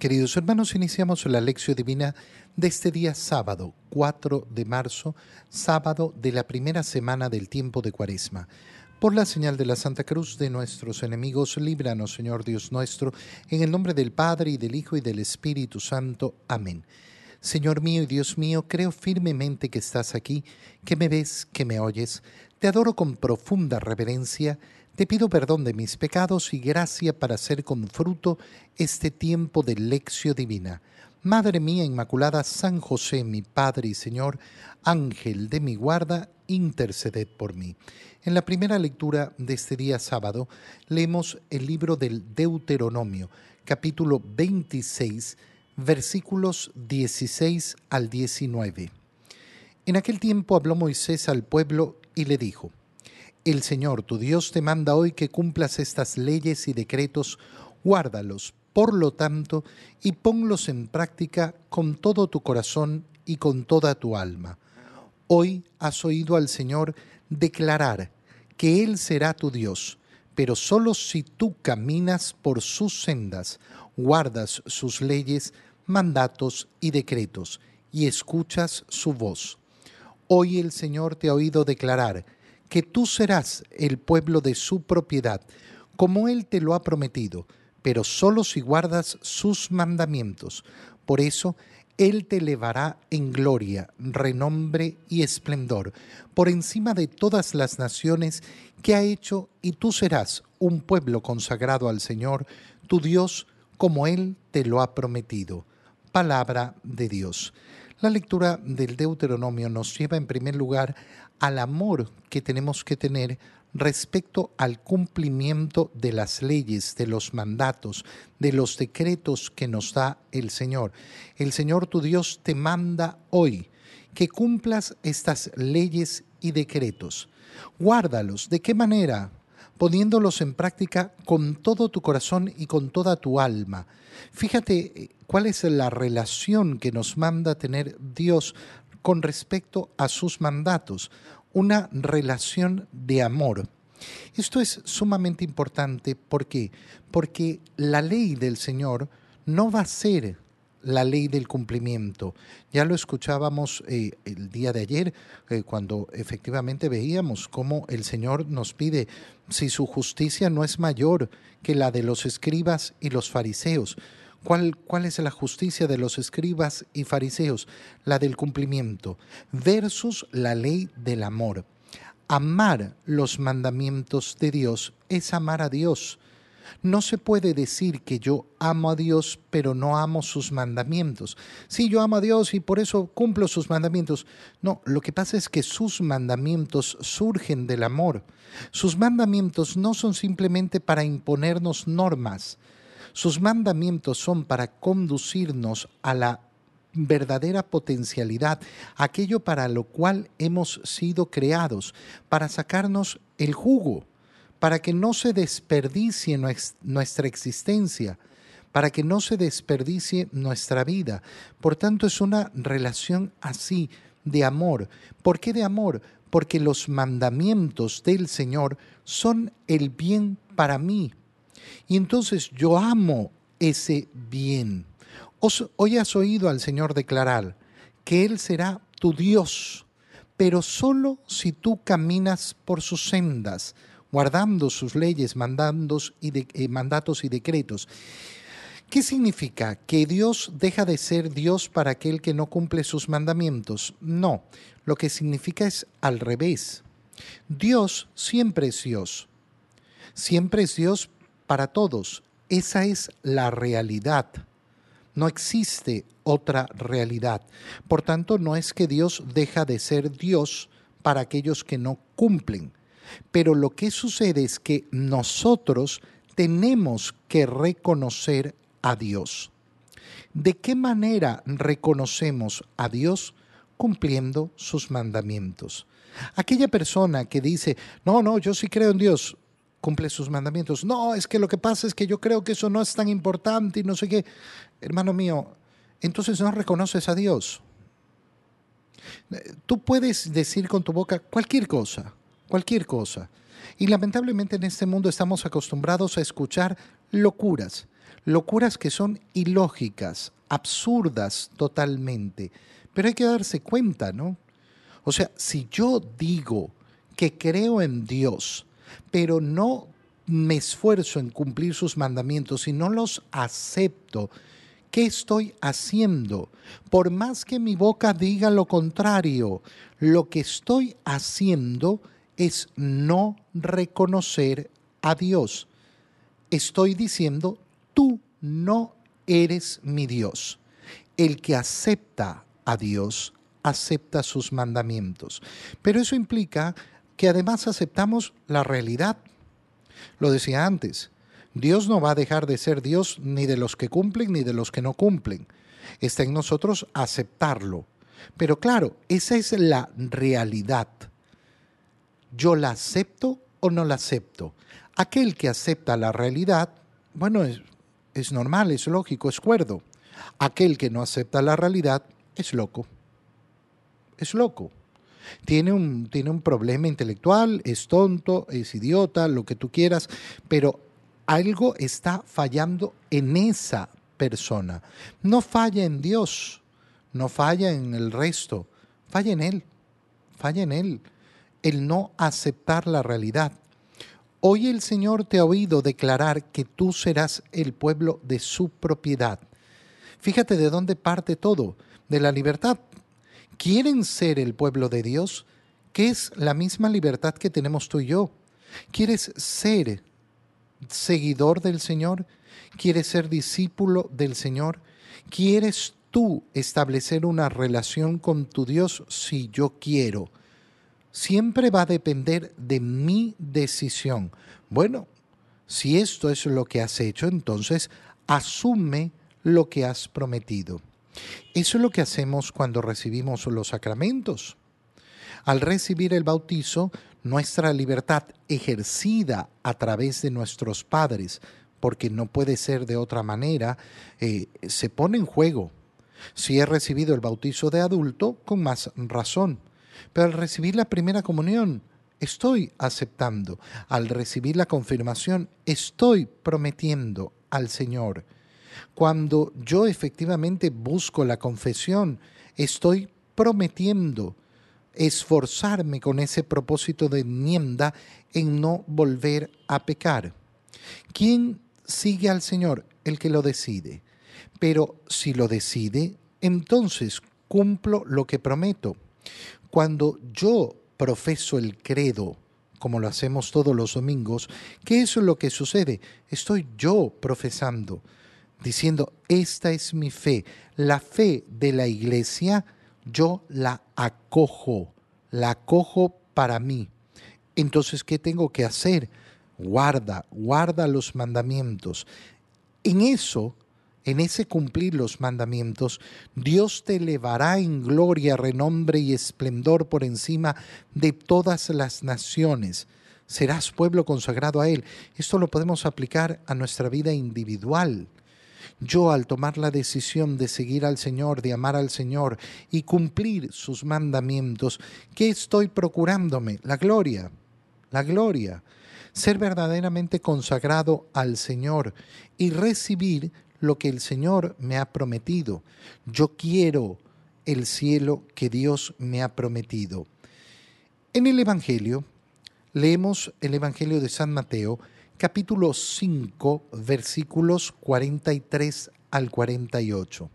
Queridos hermanos, iniciamos la lección divina de este día sábado, 4 de marzo, sábado de la primera semana del tiempo de Cuaresma. Por la señal de la Santa Cruz de nuestros enemigos, líbranos, Señor Dios nuestro, en el nombre del Padre y del Hijo y del Espíritu Santo. Amén. Señor mío y Dios mío, creo firmemente que estás aquí, que me ves, que me oyes. Te adoro con profunda reverencia te pido perdón de mis pecados y gracia para hacer con fruto este tiempo de lección divina. Madre mía Inmaculada, San José, mi Padre y Señor, Ángel de mi guarda, interceded por mí. En la primera lectura de este día sábado leemos el libro del Deuteronomio, capítulo 26, versículos 16 al 19. En aquel tiempo habló Moisés al pueblo y le dijo, el Señor tu Dios te manda hoy que cumplas estas leyes y decretos, guárdalos, por lo tanto, y ponlos en práctica con todo tu corazón y con toda tu alma. Hoy has oído al Señor declarar que Él será tu Dios, pero solo si tú caminas por sus sendas, guardas sus leyes, mandatos y decretos, y escuchas su voz. Hoy el Señor te ha oído declarar que tú serás el pueblo de su propiedad, como Él te lo ha prometido, pero solo si guardas sus mandamientos. Por eso, Él te elevará en gloria, renombre y esplendor, por encima de todas las naciones que ha hecho, y tú serás un pueblo consagrado al Señor, tu Dios, como Él te lo ha prometido. Palabra de Dios. La lectura del Deuteronomio nos lleva en primer lugar al amor que tenemos que tener respecto al cumplimiento de las leyes, de los mandatos, de los decretos que nos da el Señor. El Señor tu Dios te manda hoy que cumplas estas leyes y decretos. Guárdalos. ¿De qué manera? Poniéndolos en práctica con todo tu corazón y con toda tu alma. Fíjate eh, cuál es la relación que nos manda tener Dios con respecto a sus mandatos, una relación de amor. Esto es sumamente importante, ¿por qué? Porque la ley del Señor no va a ser la ley del cumplimiento. Ya lo escuchábamos eh, el día de ayer, eh, cuando efectivamente veíamos cómo el Señor nos pide, si su justicia no es mayor que la de los escribas y los fariseos, ¿Cuál, ¿Cuál, es la justicia de los escribas y fariseos? La del cumplimiento versus la ley del amor. Amar los mandamientos de Dios es amar a Dios. No se puede decir que yo amo a Dios, pero no amo sus mandamientos. Sí, yo amo a Dios y por eso cumplo sus mandamientos. No, lo que pasa es que sus mandamientos surgen del amor. Sus mandamientos no son simplemente para imponernos normas. Sus mandamientos son para conducirnos a la verdadera potencialidad, aquello para lo cual hemos sido creados, para sacarnos el jugo para que no se desperdicie nuestra existencia, para que no se desperdicie nuestra vida. Por tanto, es una relación así de amor. ¿Por qué de amor? Porque los mandamientos del Señor son el bien para mí. Y entonces yo amo ese bien. hoy has oído al Señor declarar que Él será tu Dios, pero solo si tú caminas por sus sendas, guardando sus leyes, mandatos y, eh, mandatos y decretos. ¿Qué significa? ¿Que Dios deja de ser Dios para aquel que no cumple sus mandamientos? No, lo que significa es al revés. Dios siempre es Dios. Siempre es Dios para todos. Esa es la realidad. No existe otra realidad. Por tanto, no es que Dios deja de ser Dios para aquellos que no cumplen. Pero lo que sucede es que nosotros tenemos que reconocer a Dios. ¿De qué manera reconocemos a Dios? Cumpliendo sus mandamientos. Aquella persona que dice, no, no, yo sí creo en Dios, cumple sus mandamientos. No, es que lo que pasa es que yo creo que eso no es tan importante y no sé qué. Hermano mío, entonces no reconoces a Dios. Tú puedes decir con tu boca cualquier cosa, cualquier cosa. Y lamentablemente en este mundo estamos acostumbrados a escuchar locuras, locuras que son ilógicas, absurdas totalmente, pero hay que darse cuenta, ¿no? O sea, si yo digo que creo en Dios, pero no me esfuerzo en cumplir sus mandamientos y no los acepto, ¿qué estoy haciendo? Por más que mi boca diga lo contrario, lo que estoy haciendo es no reconocer a Dios. Estoy diciendo, tú no eres mi Dios. El que acepta a Dios acepta sus mandamientos. Pero eso implica que además aceptamos la realidad. Lo decía antes, Dios no va a dejar de ser Dios ni de los que cumplen ni de los que no cumplen. Está en nosotros aceptarlo. Pero claro, esa es la realidad. ¿Yo la acepto o no la acepto? Aquel que acepta la realidad, bueno, es, es normal, es lógico, es cuerdo. Aquel que no acepta la realidad es loco. Es loco. Tiene un, tiene un problema intelectual, es tonto, es idiota, lo que tú quieras, pero algo está fallando en esa persona. No falla en Dios, no falla en el resto, falla en Él, falla en Él, el no aceptar la realidad. Hoy el Señor te ha oído declarar que tú serás el pueblo de su propiedad. Fíjate de dónde parte todo, de la libertad. ¿Quieren ser el pueblo de Dios? Que es la misma libertad que tenemos tú y yo. ¿Quieres ser seguidor del Señor? ¿Quieres ser discípulo del Señor? ¿Quieres tú establecer una relación con tu Dios? Si yo quiero siempre va a depender de mi decisión. Bueno, si esto es lo que has hecho, entonces asume lo que has prometido. Eso es lo que hacemos cuando recibimos los sacramentos. Al recibir el bautizo, nuestra libertad ejercida a través de nuestros padres, porque no puede ser de otra manera, eh, se pone en juego. Si he recibido el bautizo de adulto, con más razón. Pero al recibir la primera comunión, estoy aceptando. Al recibir la confirmación, estoy prometiendo al Señor. Cuando yo efectivamente busco la confesión, estoy prometiendo esforzarme con ese propósito de enmienda en no volver a pecar. ¿Quién sigue al Señor? El que lo decide. Pero si lo decide, entonces cumplo lo que prometo. Cuando yo profeso el credo, como lo hacemos todos los domingos, ¿qué es lo que sucede? Estoy yo profesando, diciendo, esta es mi fe. La fe de la iglesia, yo la acojo, la acojo para mí. Entonces, ¿qué tengo que hacer? Guarda, guarda los mandamientos. En eso en ese cumplir los mandamientos, Dios te elevará en gloria, renombre y esplendor por encima de todas las naciones. Serás pueblo consagrado a Él. Esto lo podemos aplicar a nuestra vida individual. Yo al tomar la decisión de seguir al Señor, de amar al Señor y cumplir sus mandamientos, ¿qué estoy procurándome? La gloria, la gloria. Ser verdaderamente consagrado al Señor y recibir lo que el Señor me ha prometido. Yo quiero el cielo que Dios me ha prometido. En el Evangelio, leemos el Evangelio de San Mateo, capítulo 5, versículos 43 al 48.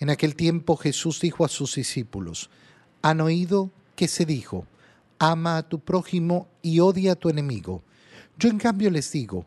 En aquel tiempo Jesús dijo a sus discípulos, han oído que se dijo, ama a tu prójimo y odia a tu enemigo. Yo en cambio les digo,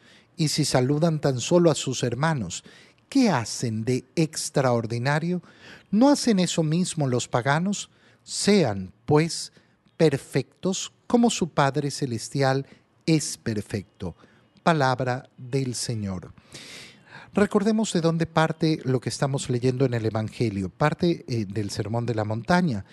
Y si saludan tan solo a sus hermanos, ¿qué hacen de extraordinario? ¿No hacen eso mismo los paganos? Sean, pues, perfectos como su Padre Celestial es perfecto. Palabra del Señor. Recordemos de dónde parte lo que estamos leyendo en el Evangelio, parte eh, del Sermón de la Montaña.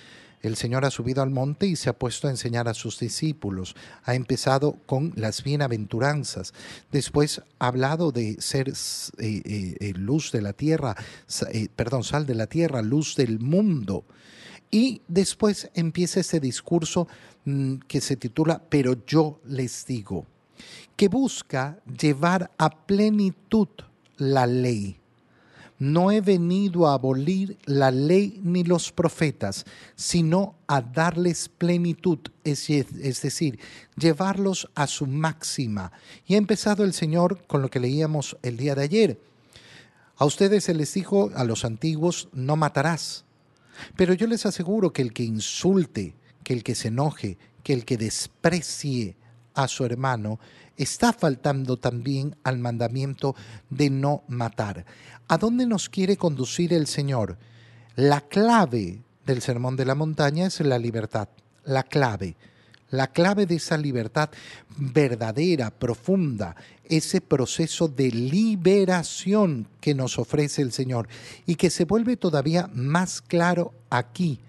El Señor ha subido al monte y se ha puesto a enseñar a sus discípulos. Ha empezado con las bienaventuranzas. Después ha hablado de ser eh, eh, luz de la tierra, perdón, sal de la tierra, luz del mundo. Y después empieza ese discurso mm, que se titula Pero yo les digo, que busca llevar a plenitud la ley. No he venido a abolir la ley ni los profetas, sino a darles plenitud, es, decir, llevarlos a su máxima. Y ha empezado el Señor con lo que leíamos el día de ayer. A ustedes se les dijo, a los antiguos, no matarás. Pero yo les aseguro que el que insulte, que el que se enoje, que el que desprecie a su hermano, está faltando también al mandamiento de no matar. ¿A dónde nos quiere conducir el Señor? La clave del Sermón de la Montaña es la libertad, la clave. La clave de esa libertad verdadera, profunda, ese proceso de liberación que nos ofrece el Señor y que se vuelve todavía más claro aquí.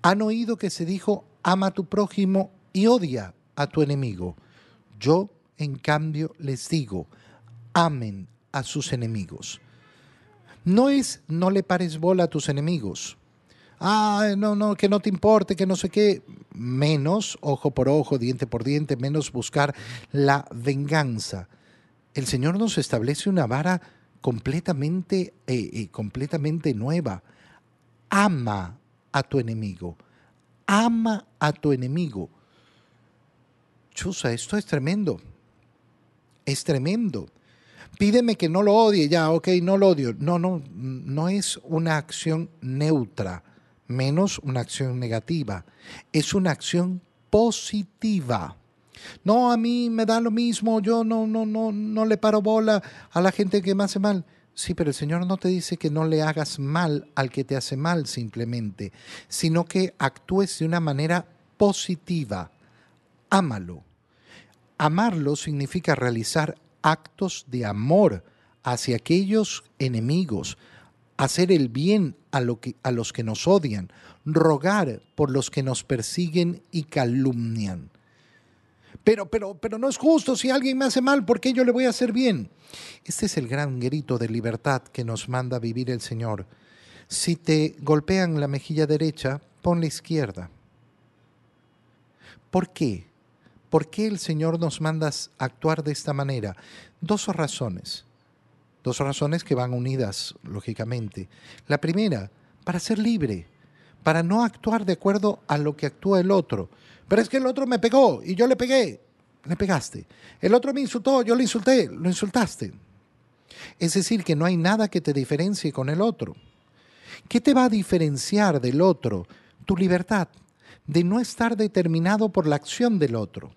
Han oído que se dijo, ama a tu prójimo y odia a tu enemigo. Yo en cambio, les digo, amen a sus enemigos. No es no le pares bola a tus enemigos. Ah, no, no, que no te importe, que no sé qué. Menos ojo por ojo, diente por diente, menos buscar la venganza. El Señor nos establece una vara completamente, eh, eh, completamente nueva. Ama a tu enemigo. Ama a tu enemigo. Chusa, esto es tremendo es tremendo. Pídeme que no lo odie, ya, ok, no lo odio. No, no, no es una acción neutra, menos una acción negativa. Es una acción positiva. No, a mí me da lo mismo, yo no, no, no, no le paro bola a la gente que me hace mal. Sí, pero el Señor no te dice que no le hagas mal al que te hace mal simplemente, sino que actúes de una manera positiva. Ámalo. Amarlo significa realizar actos de amor hacia aquellos enemigos, hacer el bien a, a, los que nos odian, rogar por los que nos persiguen y calumnian. Pero, pero, pero no es justo, si alguien me hace mal, ¿por qué yo le voy a hacer bien? Este es el gran grito de libertad que nos manda vivir el Señor. Si te golpean la mejilla derecha, pon la izquierda. ¿Por qué? ¿Por qué el Señor nos manda actuar de esta manera? Dos razones. Dos razones que van unidas, lógicamente. La primera, para ser libre, para no actuar de acuerdo a lo que actúa el otro. Pero es que el otro me pegó y yo le pegué. Le pegaste. El otro me insultó, yo le insulté, lo insultaste. Es decir, que no hay nada que te diferencie con el otro. ¿Qué te va a diferenciar del otro? Tu libertad de no estar determinado por la acción del otro.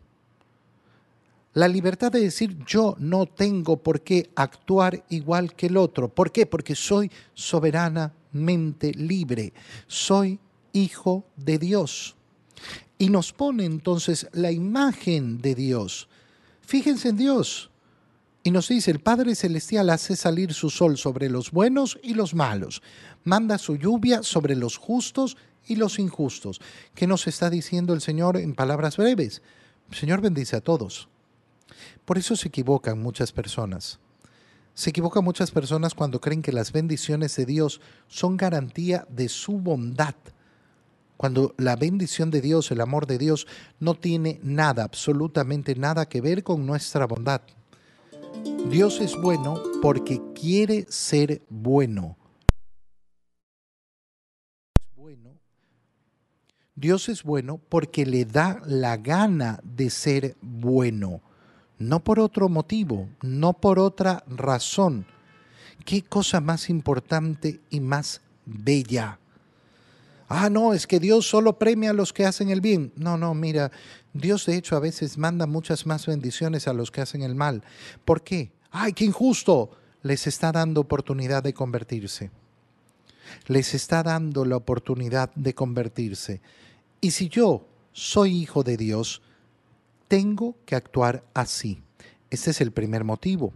La libertad de decir yo no tengo por qué actuar igual que el otro. ¿Por qué? Porque soy soberanamente libre. Soy hijo de Dios. Y nos pone entonces la imagen de Dios. Fíjense en Dios. Y nos dice, el Padre Celestial hace salir su sol sobre los buenos y los malos. Manda su lluvia sobre los justos y los injustos. ¿Qué nos está diciendo el Señor en palabras breves? El Señor bendice a todos. Por eso se equivocan muchas personas. Se equivocan muchas personas cuando creen que las bendiciones de Dios son garantía de su bondad, cuando la bendición de Dios, el amor de Dios, no tiene nada, absolutamente nada que ver con nuestra bondad. Dios es bueno porque quiere ser bueno. Dios es bueno porque le da la gana de ser bueno no por otro motivo, no por otra razón. ¿Qué cosa más importante y más bella? Ah, no, es que Dios solo premia a los que hacen el bien. No, no, mira, Dios de hecho a veces manda muchas más bendiciones a los que hacen el mal. ¿Por qué? ¡Ay, qué injusto! Les está dando oportunidad de convertirse. Les está dando la oportunidad de convertirse. Y si yo soy hijo de Dios, tengo que actuar así. Este es el primer motivo.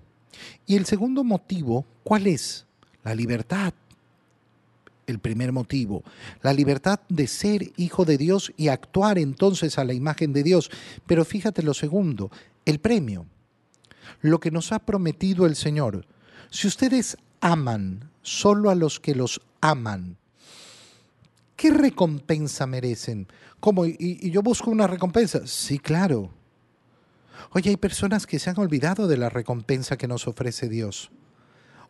Y el segundo motivo, ¿cuál es? La libertad. El primer motivo, la libertad de ser hijo de Dios y actuar entonces a la imagen de Dios. Pero fíjate lo segundo, el premio, lo que nos ha prometido el Señor. Si ustedes aman solo a los que los aman, ¿qué recompensa merecen? ¿Cómo? ¿Y, yo busco una recompensa? Sí, claro. Oye, hay personas que se han olvidado de la recompensa que nos ofrece Dios.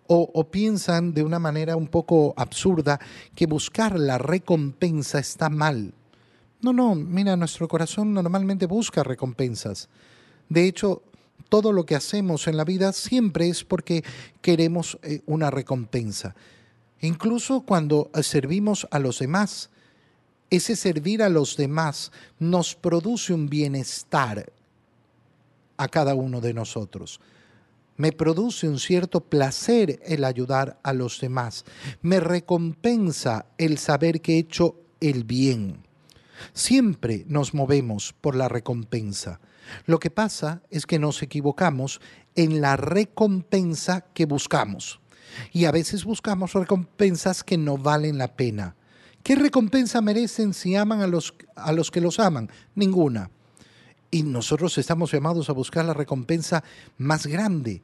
O, piensan de una manera un poco absurda que buscar la recompensa está mal. No, no, mira, nuestro corazón normalmente busca recompensas. De hecho, todo lo que hacemos en la vida siempre es porque queremos eh, una recompensa. Incluso cuando servimos a los demás, ese servir a los demás nos produce un bienestar a cada uno de nosotros. Me produce un cierto placer el ayudar a los demás. Me recompensa el saber que he hecho el bien. Siempre nos movemos por la recompensa. Lo que pasa es que nos equivocamos en la recompensa que buscamos. Y a veces buscamos recompensas que no valen la pena. ¿Qué recompensa merecen si aman a los, a los que los aman? Ninguna. Y nosotros estamos llamados a buscar la recompensa más grande.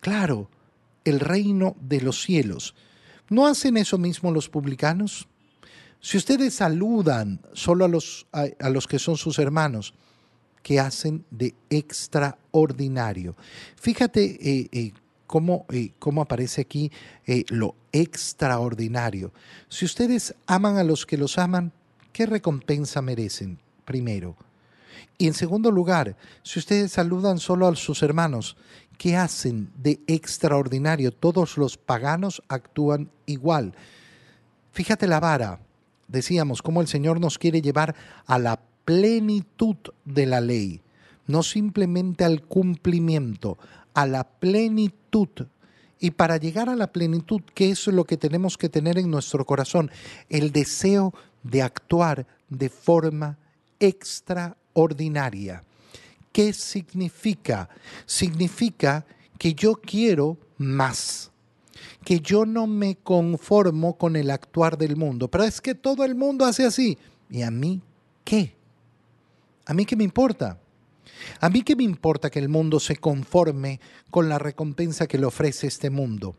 Claro, el reino de los cielos. ¿No hacen eso mismo los publicanos? Si ustedes saludan solo a los, a, los que son sus hermanos, ¿qué hacen de extraordinario? Fíjate eh, eh, cómo, eh, cómo, aparece aquí lo extraordinario. Si ustedes aman a los que los aman, ¿qué recompensa merecen? Primero, y en segundo lugar, si ustedes saludan solo a sus hermanos, ¿qué hacen de extraordinario? Todos los paganos actúan igual. Fíjate la vara. Decíamos cómo el Señor nos quiere llevar a la plenitud de la ley, no simplemente al cumplimiento, a la plenitud. Y para llegar a la plenitud, ¿qué es lo que tenemos que tener en nuestro corazón? El deseo de actuar de forma extraordinaria ordinaria. ¿Qué significa? Significa que yo quiero más, que yo no me conformo con el actuar del mundo, pero es que todo el mundo hace así. ¿Y a mí qué? ¿A mí qué me importa? ¿A mí qué me importa que el mundo se conforme con la recompensa que le ofrece este mundo?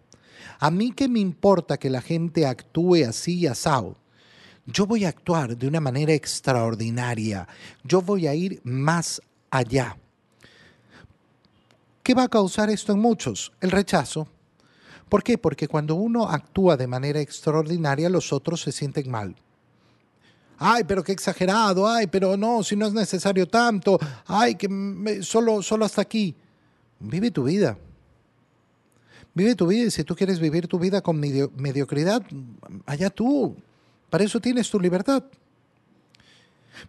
¿A mí qué me importa que la gente actúe así y asado? yo voy a actuar de una manera extraordinaria, yo voy a ir más allá. ¿Qué va a causar esto en muchos? El rechazo. ¿Por qué? Porque cuando uno actúa de manera extraordinaria, los otros se sienten mal. Ay, pero qué exagerado, ay, pero no, si no es necesario tanto, ay, que solo, solo hasta aquí. Vive tu vida. Vive tu vida y si tú quieres vivir tu vida con mediocridad, allá tú. Para eso tienes tu libertad.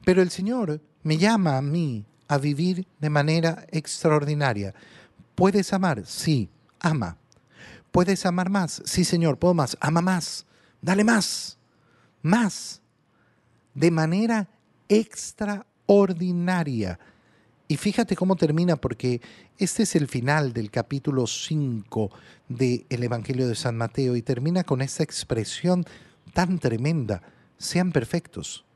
Pero el Señor me llama a mí a vivir de manera extraordinaria. ¿Puedes amar? Sí, ama. ¿Puedes amar más? Sí, Señor, puedo más. Ama más. Dale más. Más. De manera extraordinaria. Y fíjate cómo termina, porque este es el final del capítulo 5 del Evangelio de San Mateo y termina con esta expresión tan tremenda, sean perfectos,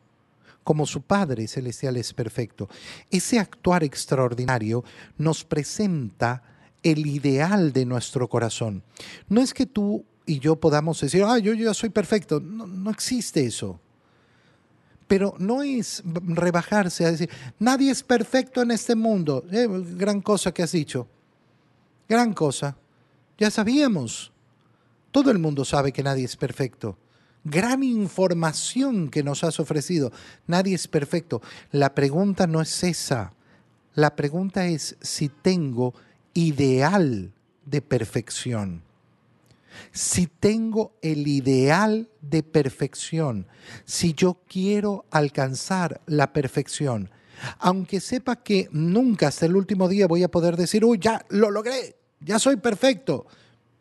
como su Padre Celestial es perfecto. Ese actuar extraordinario nos presenta el ideal de nuestro corazón. No es que tú y yo podamos decir, ah, yo ya soy perfecto. No, no existe eso. Pero no es rebajarse a decir, nadie es perfecto en este mundo. Eh, gran cosa que has dicho. Gran cosa. Ya sabíamos. Todo el mundo sabe que nadie es perfecto gran información que nos has ofrecido. Nadie es perfecto. La pregunta no es esa. La pregunta es si tengo ideal de perfección. Si tengo el ideal de perfección, si yo quiero alcanzar la perfección, aunque sepa que nunca hasta el último día voy a poder decir, uy, ya lo logré, ya soy perfecto.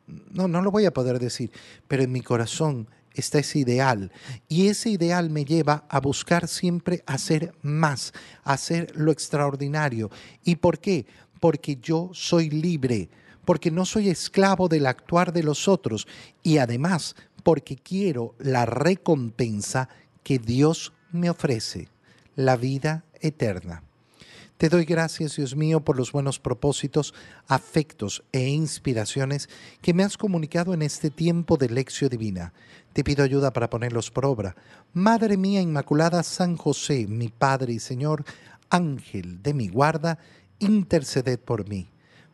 No, no lo voy a poder decir, pero en mi corazón está ese ideal. Y ese ideal me lleva a buscar siempre hacer más, hacer lo extraordinario. ¿Y por qué? Porque yo soy libre, porque no soy esclavo del actuar de los otros y además porque quiero la recompensa que Dios me ofrece, la vida eterna. Te doy gracias, Dios mío, por los buenos propósitos, afectos e inspiraciones que me has comunicado en este tiempo de lección divina. Te pido ayuda para ponerlos por obra. Madre mía Inmaculada, San José, mi Padre y Señor, Ángel de mi guarda, interceded por mí.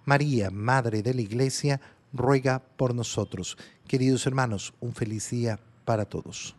María, Madre de la Iglesia, ruega por nosotros. Queridos hermanos, un feliz día para todos.